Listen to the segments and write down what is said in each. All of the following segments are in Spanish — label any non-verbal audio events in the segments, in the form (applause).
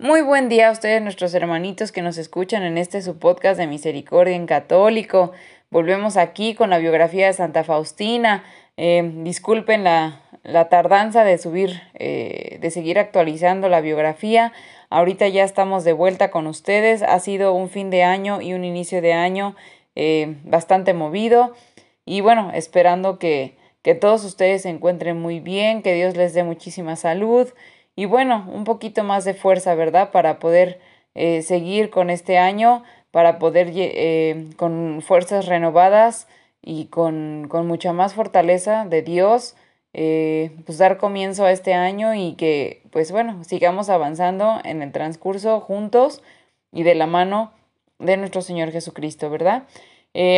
Muy buen día a ustedes, nuestros hermanitos que nos escuchan en este su podcast de Misericordia en Católico. Volvemos aquí con la biografía de Santa Faustina. Eh, disculpen la, tardanza de subir, eh, de seguir actualizando la biografía. Ahorita ya estamos de vuelta con ustedes. Ha sido un fin de año y un inicio de año eh, bastante movido. Y bueno, esperando que, que todos ustedes se encuentren muy bien, que Dios les dé muchísima salud y bueno, un poquito más de fuerza, ¿verdad? Para poder eh, seguir con este año, para poder eh, con fuerzas renovadas y con, con, mucha más fortaleza de Dios, eh, pues dar comienzo a este año y que, pues bueno, sigamos avanzando en el transcurso juntos y de la mano de nuestro Señor Jesucristo, ¿verdad?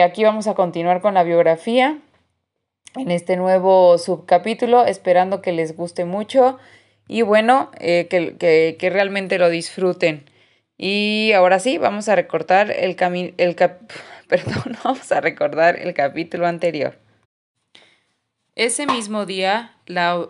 aquí vamos a continuar con la biografía en este nuevo subcapítulo, esperando que les guste mucho y bueno, eh, que, que, que, realmente lo disfruten. Y ahora sí, vamos a recortar el, el (laughs) perdón, (laughs) vamos a recordar el capítulo anterior. Ese mismo día, la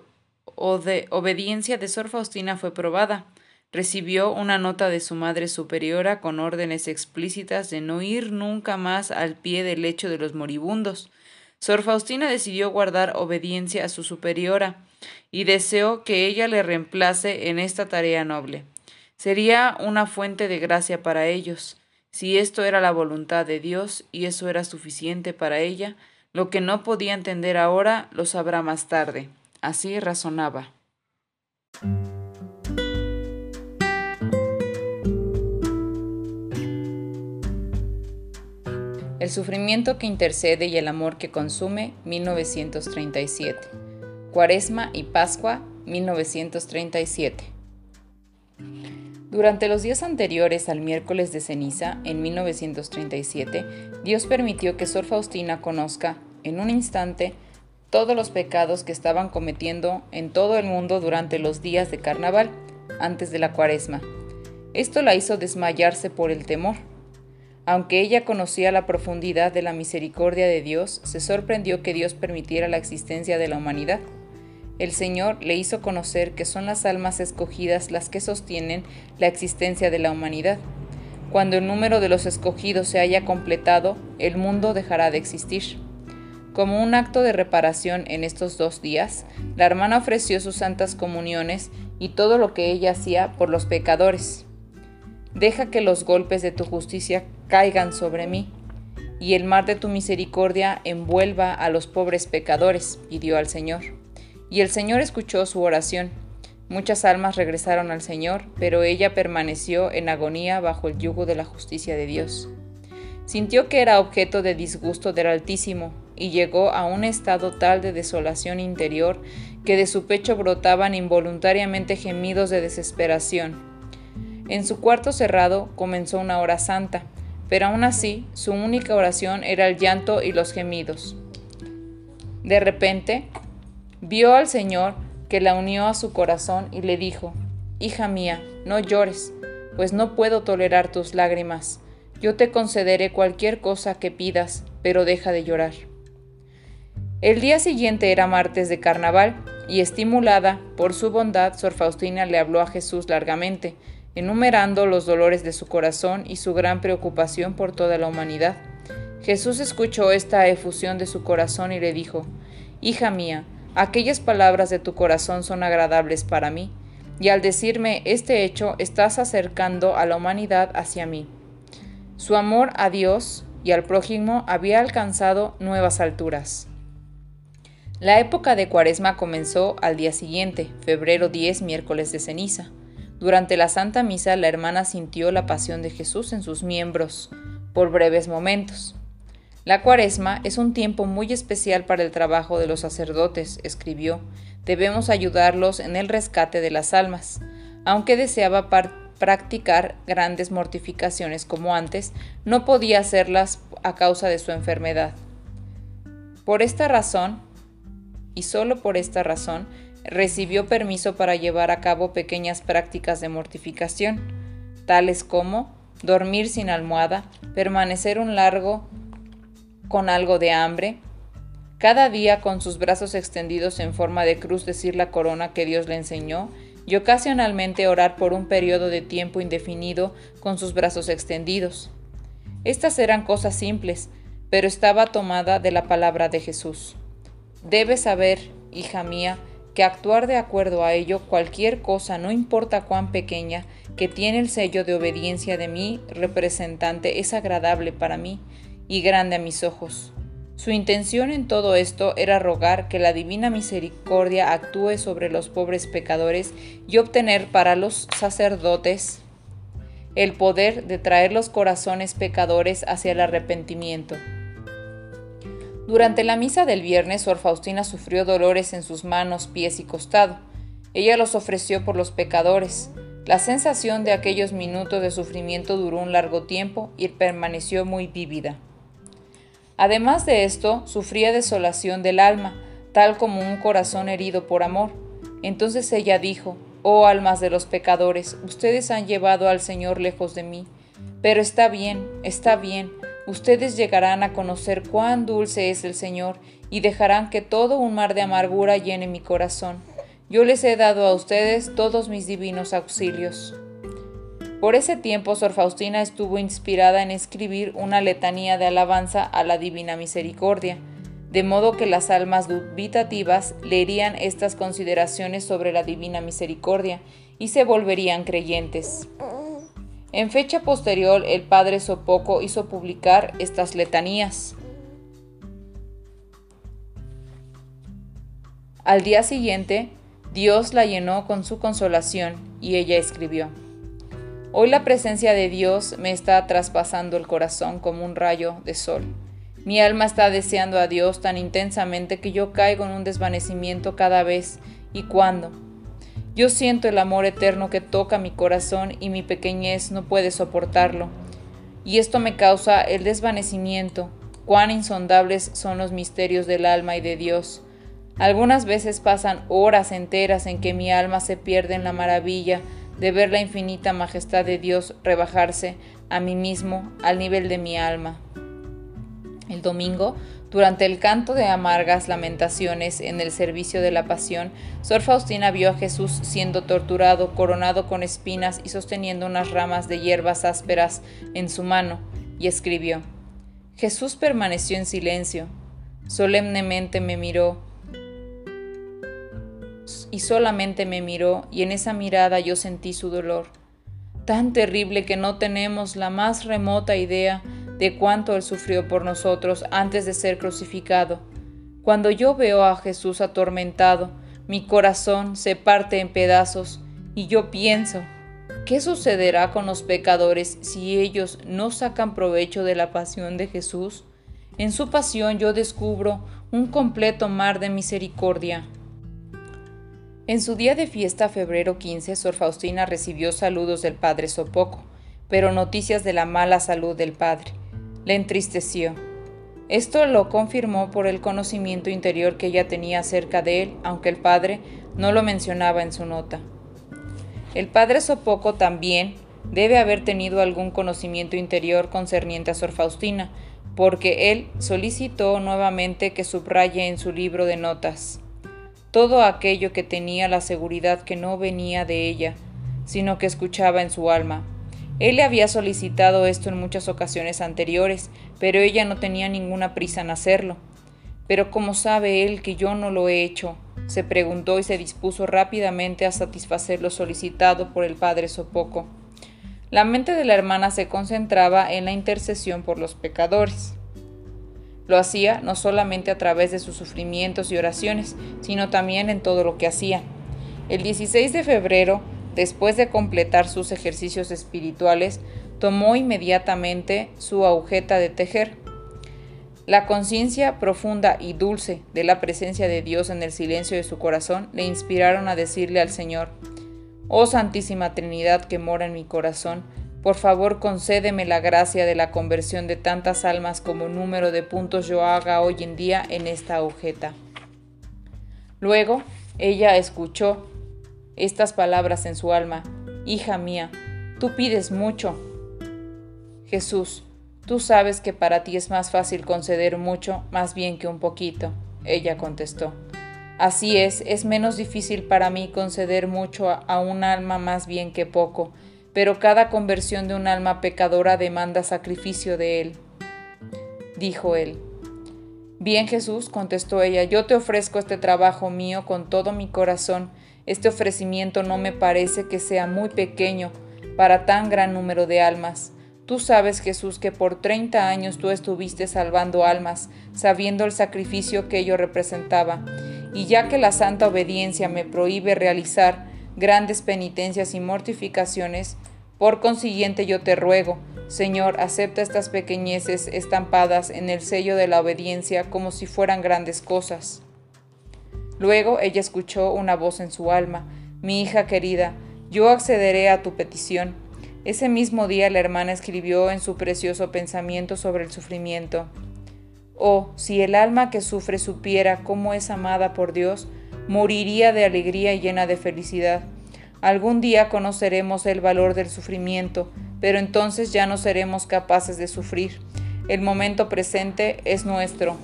obediencia de Sor Faustina fue probada. Recibió una nota de su madre superiora con órdenes explícitas de no ir nunca más al pie del lecho de los moribundos. Sor Faustina decidió guardar obediencia a su superiora y deseó que ella le reemplace en esta tarea noble. Sería una fuente de gracia para ellos. Si esto era la voluntad de Dios y eso era suficiente para ella, lo que no podía entender ahora lo sabrá más tarde. Así razonaba. El sufrimiento que intercede y el amor que consume, 1937. Cuaresma y Pascua 1937. Durante los días anteriores al miércoles de ceniza, en 1937, Dios permitió que Sor Faustina conozca, en un instante, todos los pecados que estaban cometiendo en todo el mundo durante los días de carnaval, antes de la cuaresma. Esto la hizo desmayarse por el temor. Aunque ella conocía la profundidad de la misericordia de Dios, se sorprendió que Dios permitiera la existencia de la humanidad el Señor le hizo conocer que son las almas escogidas las que sostienen la existencia de la humanidad. Cuando el número de los escogidos se haya completado, el mundo dejará de existir. Como un acto de reparación en estos dos días, la hermana ofreció sus santas comuniones y todo lo que ella hacía por los pecadores. Deja que los golpes de tu justicia caigan sobre mí, y el mar de tu misericordia envuelva a los pobres pecadores, pidió al Señor. Y el Señor escuchó su oración. Muchas almas regresaron al Señor, pero ella permaneció en agonía bajo el yugo de la justicia de Dios. Sintió que era objeto de disgusto del Altísimo, y llegó a un estado tal de desolación interior que de su pecho brotaban involuntariamente gemidos de desesperación. En su cuarto cerrado comenzó una hora santa, pero aún así su única oración era el llanto y los gemidos. De repente, Vio al Señor que la unió a su corazón y le dijo, Hija mía, no llores, pues no puedo tolerar tus lágrimas. Yo te concederé cualquier cosa que pidas, pero deja de llorar. El día siguiente era martes de carnaval, y estimulada por su bondad, Sor Faustina le habló a Jesús largamente, enumerando los dolores de su corazón y su gran preocupación por toda la humanidad. Jesús escuchó esta efusión de su corazón y le dijo, Hija mía, Aquellas palabras de tu corazón son agradables para mí, y al decirme este hecho estás acercando a la humanidad hacia mí. Su amor a Dios y al prójimo había alcanzado nuevas alturas. La época de Cuaresma comenzó al día siguiente, febrero 10, miércoles de ceniza. Durante la Santa Misa la hermana sintió la pasión de Jesús en sus miembros, por breves momentos. La cuaresma es un tiempo muy especial para el trabajo de los sacerdotes, escribió. Debemos ayudarlos en el rescate de las almas. aunque deseaba practicar grandes mortificaciones como antes, no podía hacerlas a causa de su enfermedad. Por esta razón, y solo por esta razón, recibió permiso para llevar a cabo pequeñas prácticas de mortificación, tales como dormir sin almohada, permanecer un largo con algo de hambre, cada día con sus brazos extendidos en forma de cruz decir la corona que Dios le enseñó y ocasionalmente orar por un periodo de tiempo indefinido con sus brazos extendidos. Estas eran cosas simples, pero estaba tomada de la palabra de Jesús. Debes saber, hija mía, que actuar de acuerdo a ello cualquier cosa, no importa cuán pequeña, que tiene el sello de obediencia de mi representante, es agradable para mí y grande a mis ojos. Su intención en todo esto era rogar que la divina misericordia actúe sobre los pobres pecadores y obtener para los sacerdotes el poder de traer los corazones pecadores hacia el arrepentimiento. Durante la misa del viernes, Sor Faustina sufrió dolores en sus manos, pies y costado. Ella los ofreció por los pecadores. La sensación de aquellos minutos de sufrimiento duró un largo tiempo y permaneció muy vívida. Además de esto, sufría desolación del alma, tal como un corazón herido por amor. Entonces ella dijo, Oh almas de los pecadores, ustedes han llevado al Señor lejos de mí. Pero está bien, está bien, ustedes llegarán a conocer cuán dulce es el Señor y dejarán que todo un mar de amargura llene mi corazón. Yo les he dado a ustedes todos mis divinos auxilios. Por ese tiempo, Sor Faustina estuvo inspirada en escribir una letanía de alabanza a la Divina Misericordia, de modo que las almas dubitativas leerían estas consideraciones sobre la Divina Misericordia y se volverían creyentes. En fecha posterior, el padre Sopoco hizo publicar estas letanías. Al día siguiente, Dios la llenó con su consolación y ella escribió. Hoy la presencia de Dios me está traspasando el corazón como un rayo de sol. Mi alma está deseando a Dios tan intensamente que yo caigo en un desvanecimiento cada vez y cuando. Yo siento el amor eterno que toca mi corazón y mi pequeñez no puede soportarlo. Y esto me causa el desvanecimiento. Cuán insondables son los misterios del alma y de Dios. Algunas veces pasan horas enteras en que mi alma se pierde en la maravilla de ver la infinita majestad de Dios rebajarse a mí mismo al nivel de mi alma. El domingo, durante el canto de amargas lamentaciones en el servicio de la pasión, Sor Faustina vio a Jesús siendo torturado, coronado con espinas y sosteniendo unas ramas de hierbas ásperas en su mano, y escribió, Jesús permaneció en silencio, solemnemente me miró, y solamente me miró y en esa mirada yo sentí su dolor, tan terrible que no tenemos la más remota idea de cuánto él sufrió por nosotros antes de ser crucificado. Cuando yo veo a Jesús atormentado, mi corazón se parte en pedazos y yo pienso, ¿qué sucederá con los pecadores si ellos no sacan provecho de la pasión de Jesús? En su pasión yo descubro un completo mar de misericordia. En su día de fiesta, febrero 15, Sor Faustina recibió saludos del padre Sopoco, pero noticias de la mala salud del padre. Le entristeció. Esto lo confirmó por el conocimiento interior que ella tenía acerca de él, aunque el padre no lo mencionaba en su nota. El padre Sopoco también debe haber tenido algún conocimiento interior concerniente a Sor Faustina, porque él solicitó nuevamente que subraye en su libro de notas todo aquello que tenía la seguridad que no venía de ella, sino que escuchaba en su alma. Él le había solicitado esto en muchas ocasiones anteriores, pero ella no tenía ninguna prisa en hacerlo. Pero ¿cómo sabe él que yo no lo he hecho? se preguntó y se dispuso rápidamente a satisfacer lo solicitado por el padre Sopoco. La mente de la hermana se concentraba en la intercesión por los pecadores. Lo hacía no solamente a través de sus sufrimientos y oraciones, sino también en todo lo que hacía. El 16 de febrero, después de completar sus ejercicios espirituales, tomó inmediatamente su agujeta de tejer. La conciencia profunda y dulce de la presencia de Dios en el silencio de su corazón le inspiraron a decirle al Señor, Oh Santísima Trinidad que mora en mi corazón, por favor concédeme la gracia de la conversión de tantas almas como número de puntos yo haga hoy en día en esta agujeta. Luego ella escuchó estas palabras en su alma, Hija mía, tú pides mucho. Jesús, tú sabes que para ti es más fácil conceder mucho más bien que un poquito. Ella contestó. Así es, es menos difícil para mí conceder mucho a un alma más bien que poco, pero cada conversión de un alma pecadora demanda sacrificio de él. Dijo él. Bien Jesús, contestó ella, yo te ofrezco este trabajo mío con todo mi corazón. Este ofrecimiento no me parece que sea muy pequeño para tan gran número de almas. Tú sabes, Jesús, que por treinta años tú estuviste salvando almas, sabiendo el sacrificio que ello representaba, y ya que la santa obediencia me prohíbe realizar grandes penitencias y mortificaciones, por consiguiente yo te ruego, Señor, acepta estas pequeñeces estampadas en el sello de la obediencia como si fueran grandes cosas. Luego ella escuchó una voz en su alma, Mi hija querida, yo accederé a tu petición. Ese mismo día la hermana escribió en su precioso pensamiento sobre el sufrimiento. Oh, si el alma que sufre supiera cómo es amada por Dios, moriría de alegría y llena de felicidad. Algún día conoceremos el valor del sufrimiento, pero entonces ya no seremos capaces de sufrir. El momento presente es nuestro.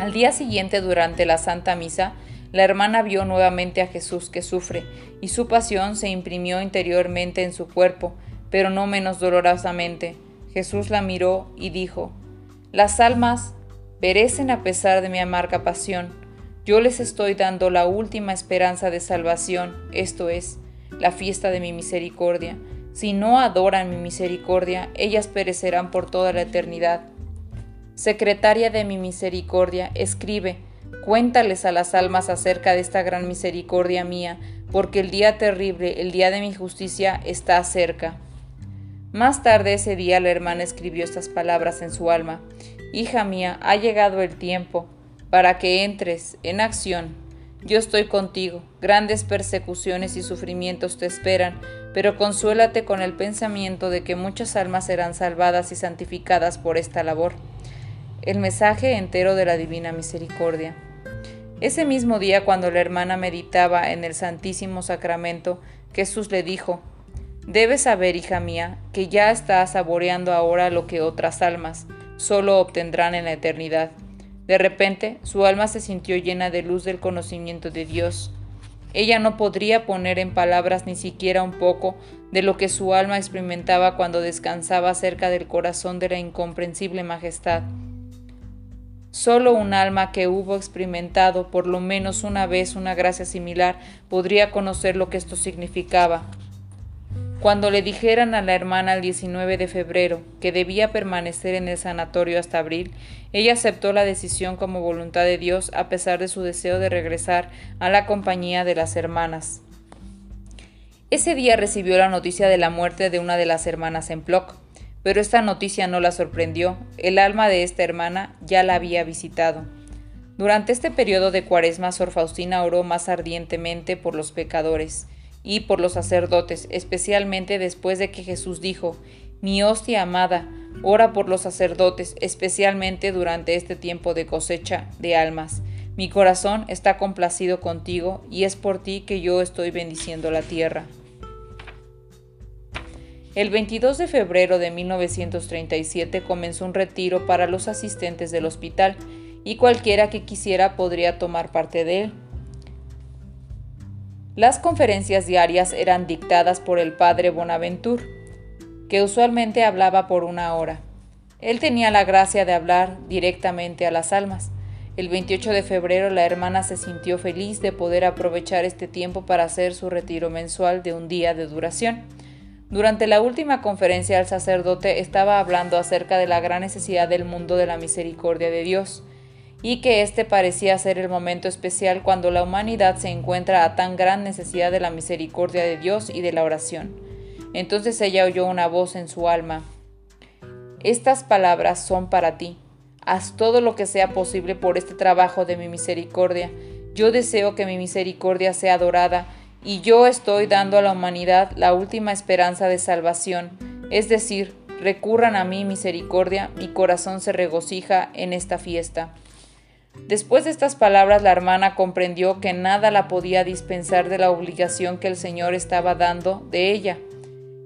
Al día siguiente, durante la Santa Misa, la hermana vio nuevamente a Jesús que sufre, y su pasión se imprimió interiormente en su cuerpo, pero no menos dolorosamente. Jesús la miró y dijo, Las almas perecen a pesar de mi amarga pasión. Yo les estoy dando la última esperanza de salvación, esto es, la fiesta de mi misericordia. Si no adoran mi misericordia, ellas perecerán por toda la eternidad. Secretaria de mi misericordia, escribe, cuéntales a las almas acerca de esta gran misericordia mía, porque el día terrible, el día de mi justicia, está cerca. Más tarde ese día la hermana escribió estas palabras en su alma. Hija mía, ha llegado el tiempo para que entres en acción. Yo estoy contigo, grandes persecuciones y sufrimientos te esperan, pero consuélate con el pensamiento de que muchas almas serán salvadas y santificadas por esta labor el mensaje entero de la Divina Misericordia. Ese mismo día, cuando la hermana meditaba en el Santísimo Sacramento, Jesús le dijo, Debes saber, hija mía, que ya estás saboreando ahora lo que otras almas solo obtendrán en la eternidad. De repente, su alma se sintió llena de luz del conocimiento de Dios. Ella no podría poner en palabras ni siquiera un poco de lo que su alma experimentaba cuando descansaba cerca del corazón de la incomprensible majestad. Solo un alma que hubo experimentado por lo menos una vez una gracia similar podría conocer lo que esto significaba. Cuando le dijeran a la hermana el 19 de febrero que debía permanecer en el sanatorio hasta abril, ella aceptó la decisión como voluntad de Dios a pesar de su deseo de regresar a la compañía de las hermanas. Ese día recibió la noticia de la muerte de una de las hermanas en Ploc. Pero esta noticia no la sorprendió, el alma de esta hermana ya la había visitado. Durante este periodo de cuaresma, Sor Faustina oró más ardientemente por los pecadores y por los sacerdotes, especialmente después de que Jesús dijo, Mi hostia amada, ora por los sacerdotes, especialmente durante este tiempo de cosecha de almas. Mi corazón está complacido contigo y es por ti que yo estoy bendiciendo la tierra. El 22 de febrero de 1937 comenzó un retiro para los asistentes del hospital y cualquiera que quisiera podría tomar parte de él. Las conferencias diarias eran dictadas por el padre Bonaventure, que usualmente hablaba por una hora. Él tenía la gracia de hablar directamente a las almas. El 28 de febrero la hermana se sintió feliz de poder aprovechar este tiempo para hacer su retiro mensual de un día de duración. Durante la última conferencia el sacerdote estaba hablando acerca de la gran necesidad del mundo de la misericordia de Dios, y que este parecía ser el momento especial cuando la humanidad se encuentra a tan gran necesidad de la misericordia de Dios y de la oración. Entonces ella oyó una voz en su alma. Estas palabras son para ti. Haz todo lo que sea posible por este trabajo de mi misericordia. Yo deseo que mi misericordia sea adorada y yo estoy dando a la humanidad la última esperanza de salvación, es decir, recurran a mí misericordia, mi corazón se regocija en esta fiesta. Después de estas palabras la hermana comprendió que nada la podía dispensar de la obligación que el Señor estaba dando de ella.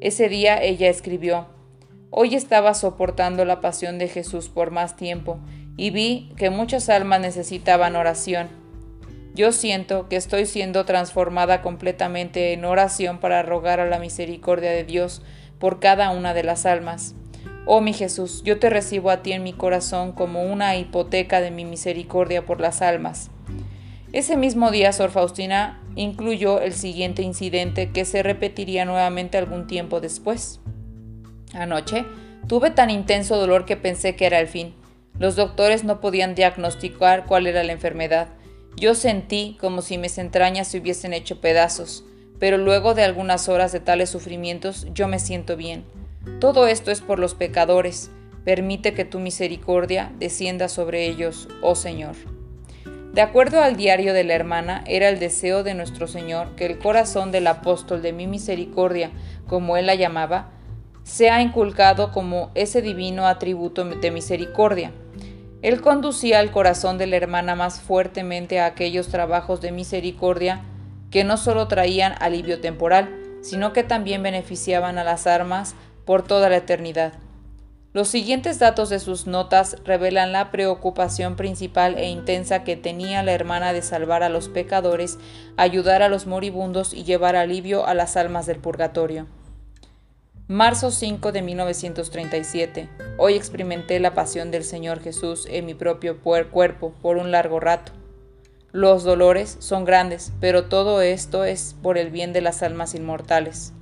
Ese día ella escribió, Hoy estaba soportando la pasión de Jesús por más tiempo y vi que muchas almas necesitaban oración. Yo siento que estoy siendo transformada completamente en oración para rogar a la misericordia de Dios por cada una de las almas. Oh mi Jesús, yo te recibo a ti en mi corazón como una hipoteca de mi misericordia por las almas. Ese mismo día, Sor Faustina incluyó el siguiente incidente que se repetiría nuevamente algún tiempo después. Anoche tuve tan intenso dolor que pensé que era el fin. Los doctores no podían diagnosticar cuál era la enfermedad. Yo sentí como si mis entrañas se hubiesen hecho pedazos, pero luego de algunas horas de tales sufrimientos yo me siento bien. Todo esto es por los pecadores. Permite que tu misericordia descienda sobre ellos, oh Señor. De acuerdo al diario de la hermana, era el deseo de nuestro Señor que el corazón del apóstol de mi misericordia, como él la llamaba, sea inculcado como ese divino atributo de misericordia. Él conducía al corazón de la hermana más fuertemente a aquellos trabajos de misericordia que no solo traían alivio temporal, sino que también beneficiaban a las armas por toda la eternidad. Los siguientes datos de sus notas revelan la preocupación principal e intensa que tenía la hermana de salvar a los pecadores, ayudar a los moribundos y llevar alivio a las almas del purgatorio. Marzo 5 de 1937. Hoy experimenté la pasión del Señor Jesús en mi propio cuerpo por un largo rato. Los dolores son grandes, pero todo esto es por el bien de las almas inmortales.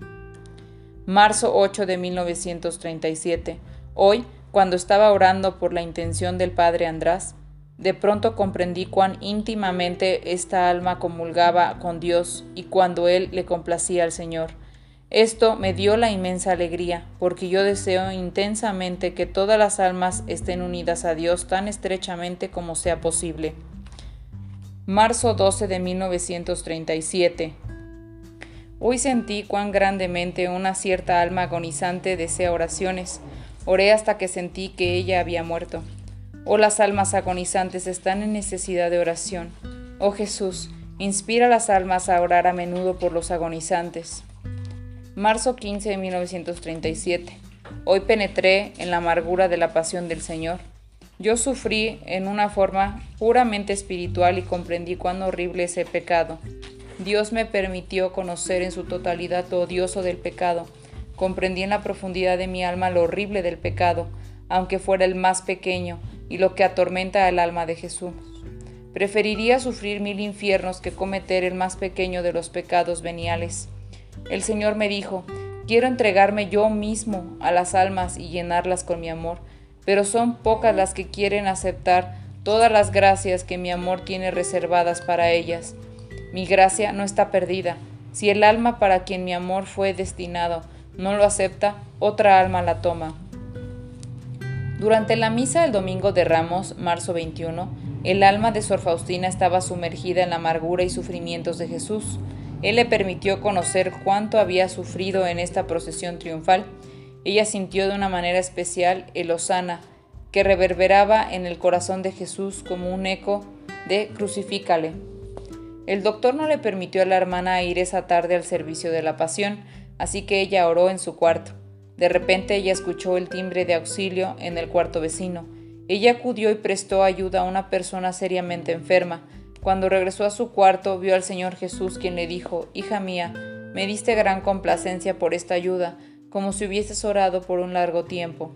Marzo 8 de 1937. Hoy, cuando estaba orando por la intención del Padre András, de pronto comprendí cuán íntimamente esta alma comulgaba con Dios y cuando Él le complacía al Señor. Esto me dio la inmensa alegría, porque yo deseo intensamente que todas las almas estén unidas a Dios tan estrechamente como sea posible. Marzo 12 de 1937. Hoy sentí cuán grandemente una cierta alma agonizante desea oraciones. Oré hasta que sentí que ella había muerto. Oh, las almas agonizantes están en necesidad de oración. Oh Jesús, inspira a las almas a orar a menudo por los agonizantes. Marzo 15 de 1937. Hoy penetré en la amargura de la pasión del Señor. Yo sufrí en una forma puramente espiritual y comprendí cuán horrible es el pecado. Dios me permitió conocer en su totalidad lo odioso del pecado. Comprendí en la profundidad de mi alma lo horrible del pecado, aunque fuera el más pequeño, y lo que atormenta al alma de Jesús. Preferiría sufrir mil infiernos que cometer el más pequeño de los pecados veniales. El Señor me dijo, quiero entregarme yo mismo a las almas y llenarlas con mi amor, pero son pocas las que quieren aceptar todas las gracias que mi amor tiene reservadas para ellas. Mi gracia no está perdida. Si el alma para quien mi amor fue destinado no lo acepta, otra alma la toma. Durante la misa del domingo de Ramos, marzo 21, el alma de Sor Faustina estaba sumergida en la amargura y sufrimientos de Jesús. Él le permitió conocer cuánto había sufrido en esta procesión triunfal. Ella sintió de una manera especial el osana, que reverberaba en el corazón de Jesús como un eco de crucifícale. El doctor no le permitió a la hermana ir esa tarde al servicio de la pasión, así que ella oró en su cuarto. De repente ella escuchó el timbre de auxilio en el cuarto vecino. Ella acudió y prestó ayuda a una persona seriamente enferma, cuando regresó a su cuarto, vio al Señor Jesús, quien le dijo, Hija mía, me diste gran complacencia por esta ayuda, como si hubieses orado por un largo tiempo.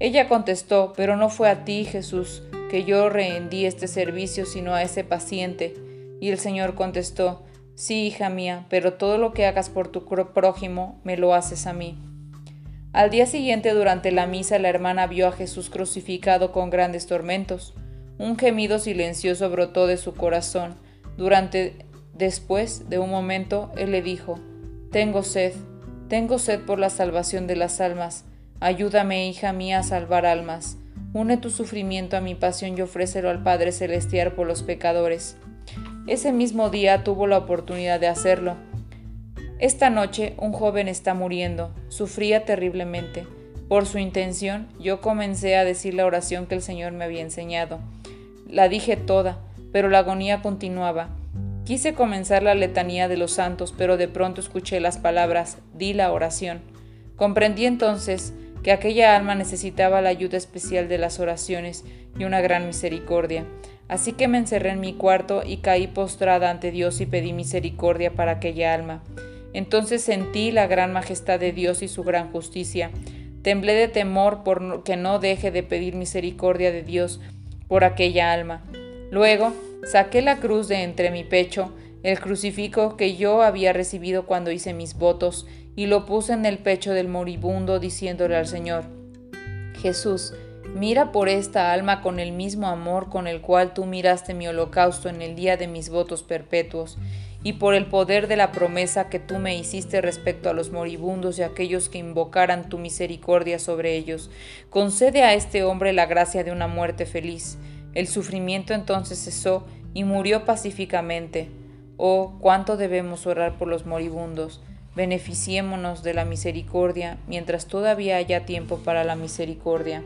Ella contestó, pero no fue a ti, Jesús, que yo rendí este servicio, sino a ese paciente. Y el Señor contestó, Sí, hija mía, pero todo lo que hagas por tu prójimo, me lo haces a mí. Al día siguiente, durante la misa, la hermana vio a Jesús crucificado con grandes tormentos. Un gemido silencioso brotó de su corazón. Durante después de un momento, él le dijo, Tengo sed, tengo sed por la salvación de las almas. Ayúdame, hija mía, a salvar almas. Une tu sufrimiento a mi pasión y ofrécelo al Padre Celestial por los pecadores. Ese mismo día tuvo la oportunidad de hacerlo. Esta noche un joven está muriendo, sufría terriblemente. Por su intención, yo comencé a decir la oración que el Señor me había enseñado. La dije toda, pero la agonía continuaba. Quise comenzar la letanía de los santos, pero de pronto escuché las palabras, di la oración. Comprendí entonces que aquella alma necesitaba la ayuda especial de las oraciones y una gran misericordia. Así que me encerré en mi cuarto y caí postrada ante Dios y pedí misericordia para aquella alma. Entonces sentí la gran majestad de Dios y su gran justicia. Temblé de temor por que no deje de pedir misericordia de Dios por aquella alma. Luego saqué la cruz de entre mi pecho, el crucifijo que yo había recibido cuando hice mis votos, y lo puse en el pecho del moribundo, diciéndole al Señor, Jesús, mira por esta alma con el mismo amor con el cual tú miraste mi holocausto en el día de mis votos perpetuos, y por el poder de la promesa que tú me hiciste respecto a los moribundos y aquellos que invocaran tu misericordia sobre ellos. Concede a este hombre la gracia de una muerte feliz. El sufrimiento entonces cesó y murió pacíficamente. Oh, cuánto debemos orar por los moribundos. Beneficiémonos de la misericordia mientras todavía haya tiempo para la misericordia.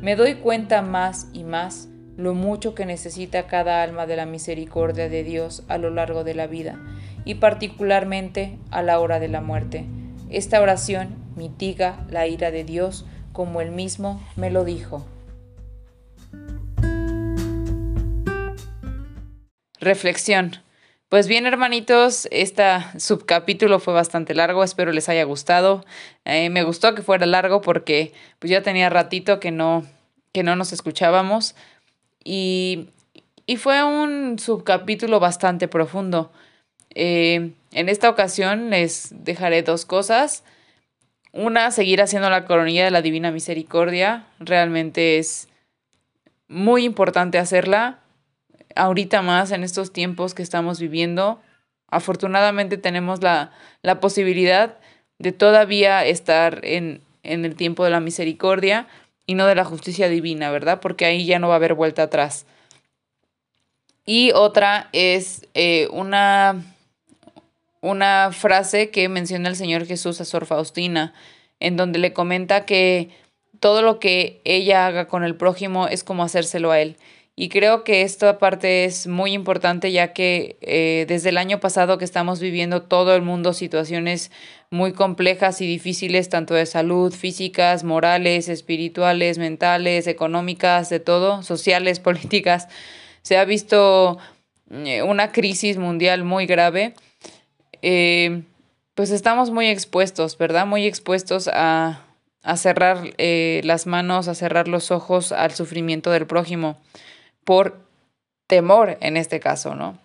Me doy cuenta más y más lo mucho que necesita cada alma de la misericordia de Dios a lo largo de la vida, y particularmente a la hora de la muerte. Esta oración mitiga la ira de Dios como él mismo me lo dijo. Reflexión. Pues bien, hermanitos, este subcapítulo fue bastante largo, espero les haya gustado. Eh, me gustó que fuera largo porque pues ya tenía ratito que no, que no nos escuchábamos. Y, fue un subcapítulo bastante profundo. Eh, en esta ocasión les dejaré dos cosas. Una, seguir haciendo la coronilla de la Divina Misericordia. Realmente es muy importante hacerla. Ahorita más en estos tiempos que estamos viviendo. Afortunadamente tenemos la, la posibilidad de todavía estar en, en el tiempo de la misericordia y no de la justicia divina, ¿verdad? Porque ahí ya no va a haber vuelta atrás. Y otra es eh, una, una frase que menciona el Señor Jesús a Sor Faustina, en donde le comenta que todo lo que ella haga con el prójimo es como hacérselo a él. Y creo que esta parte es muy importante ya que eh, desde el año pasado que estamos viviendo todo el mundo situaciones muy complejas y difíciles, tanto de salud, físicas, morales, espirituales, mentales, económicas, de todo, sociales, (laughs) políticas, se ha visto eh, una crisis mundial muy grave. Eh, pues estamos muy expuestos, ¿verdad? Muy expuestos a, a cerrar las manos, a cerrar los ojos al sufrimiento del prójimo por temor en este caso, ¿no?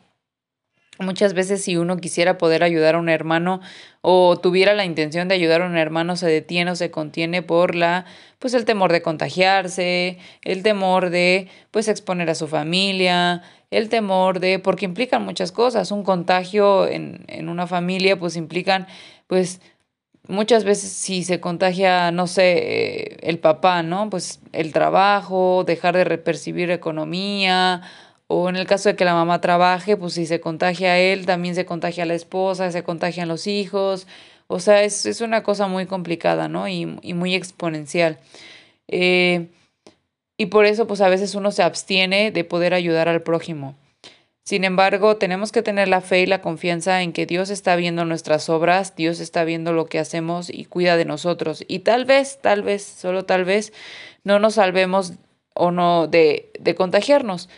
Muchas veces si uno quisiera poder ayudar a un hermano o tuviera la intención de ayudar a un hermano se detiene o se contiene por la pues el temor de contagiarse, el temor de pues exponer a su familia, el temor de porque implican muchas cosas, un contagio en, en una familia pues implican pues muchas veces si se contagia, no sé, el papá, ¿no? Pues el trabajo, dejar de percibir economía, o en el caso de que la mamá trabaje, pues si se contagia a él, también se contagia a la esposa, se contagian los hijos. O sea, es, es una cosa muy complicada, ¿no? Y, y muy exponencial. Eh, y por eso, pues a veces uno se abstiene de poder ayudar al prójimo. Sin embargo, tenemos que tener la fe y la confianza en que Dios está viendo nuestras obras, Dios está viendo lo que hacemos y cuida de nosotros. Y tal vez, tal vez, solo tal vez, no nos salvemos o no de, de contagiarnos.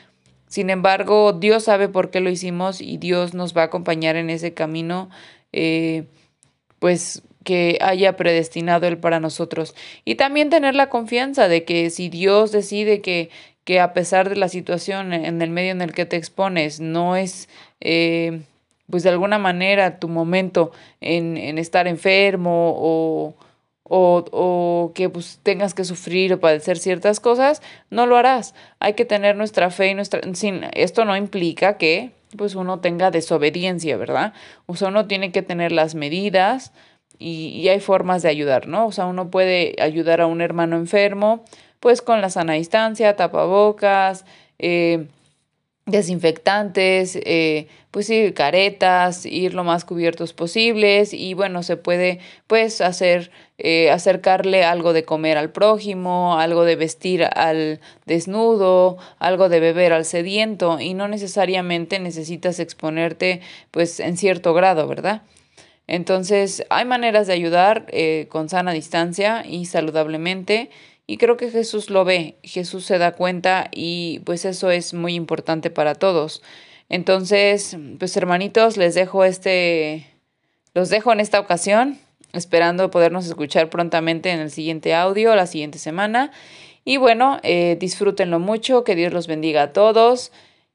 Sin embargo, Dios sabe por qué lo hicimos y Dios nos va a acompañar en ese camino, eh, pues que haya predestinado Él para nosotros. Y también tener la confianza de que si Dios decide que que a pesar de la situación en el medio en el que te expones, no es, eh, pues de alguna manera, tu momento en, en estar enfermo o, o, o, que pues tengas que sufrir o padecer ciertas cosas, no lo harás. Hay que tener nuestra fe y nuestra... Sin, esto no implica que pues uno tenga desobediencia, ¿verdad? O sea, uno tiene que tener las medidas y, y hay formas de ayudar, ¿no? O sea, uno puede ayudar a un hermano enfermo, pues con la sana distancia, tapabocas, eh, desinfectantes, eh, pues sí, caretas, ir lo más cubiertos posibles y bueno, se puede pues hacer, eh, acercarle algo de comer al prójimo, algo de vestir al desnudo, algo de beber al sediento y no necesariamente necesitas exponerte pues en cierto grado, ¿verdad? Entonces hay maneras de ayudar eh, con sana distancia y saludablemente y creo que Jesús lo ve, Jesús se da cuenta y pues eso es muy importante para todos. Entonces, pues hermanitos, les dejo este, los dejo en esta ocasión, esperando podernos escuchar prontamente en el siguiente audio, la siguiente semana. Y bueno, eh, disfrútenlo mucho, que Dios los bendiga a todos.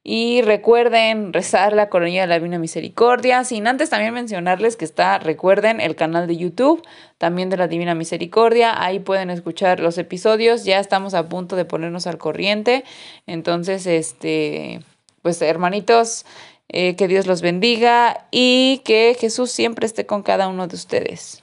Y recuerden rezar la coronilla de la Divina Misericordia. Sin antes también mencionarles que está, recuerden, el canal de YouTube también de la Divina Misericordia. Ahí pueden escuchar los episodios. Ya estamos a punto de ponernos al corriente. Entonces, este, pues hermanitos, eh, que Dios los bendiga y que Jesús siempre esté con cada uno de ustedes.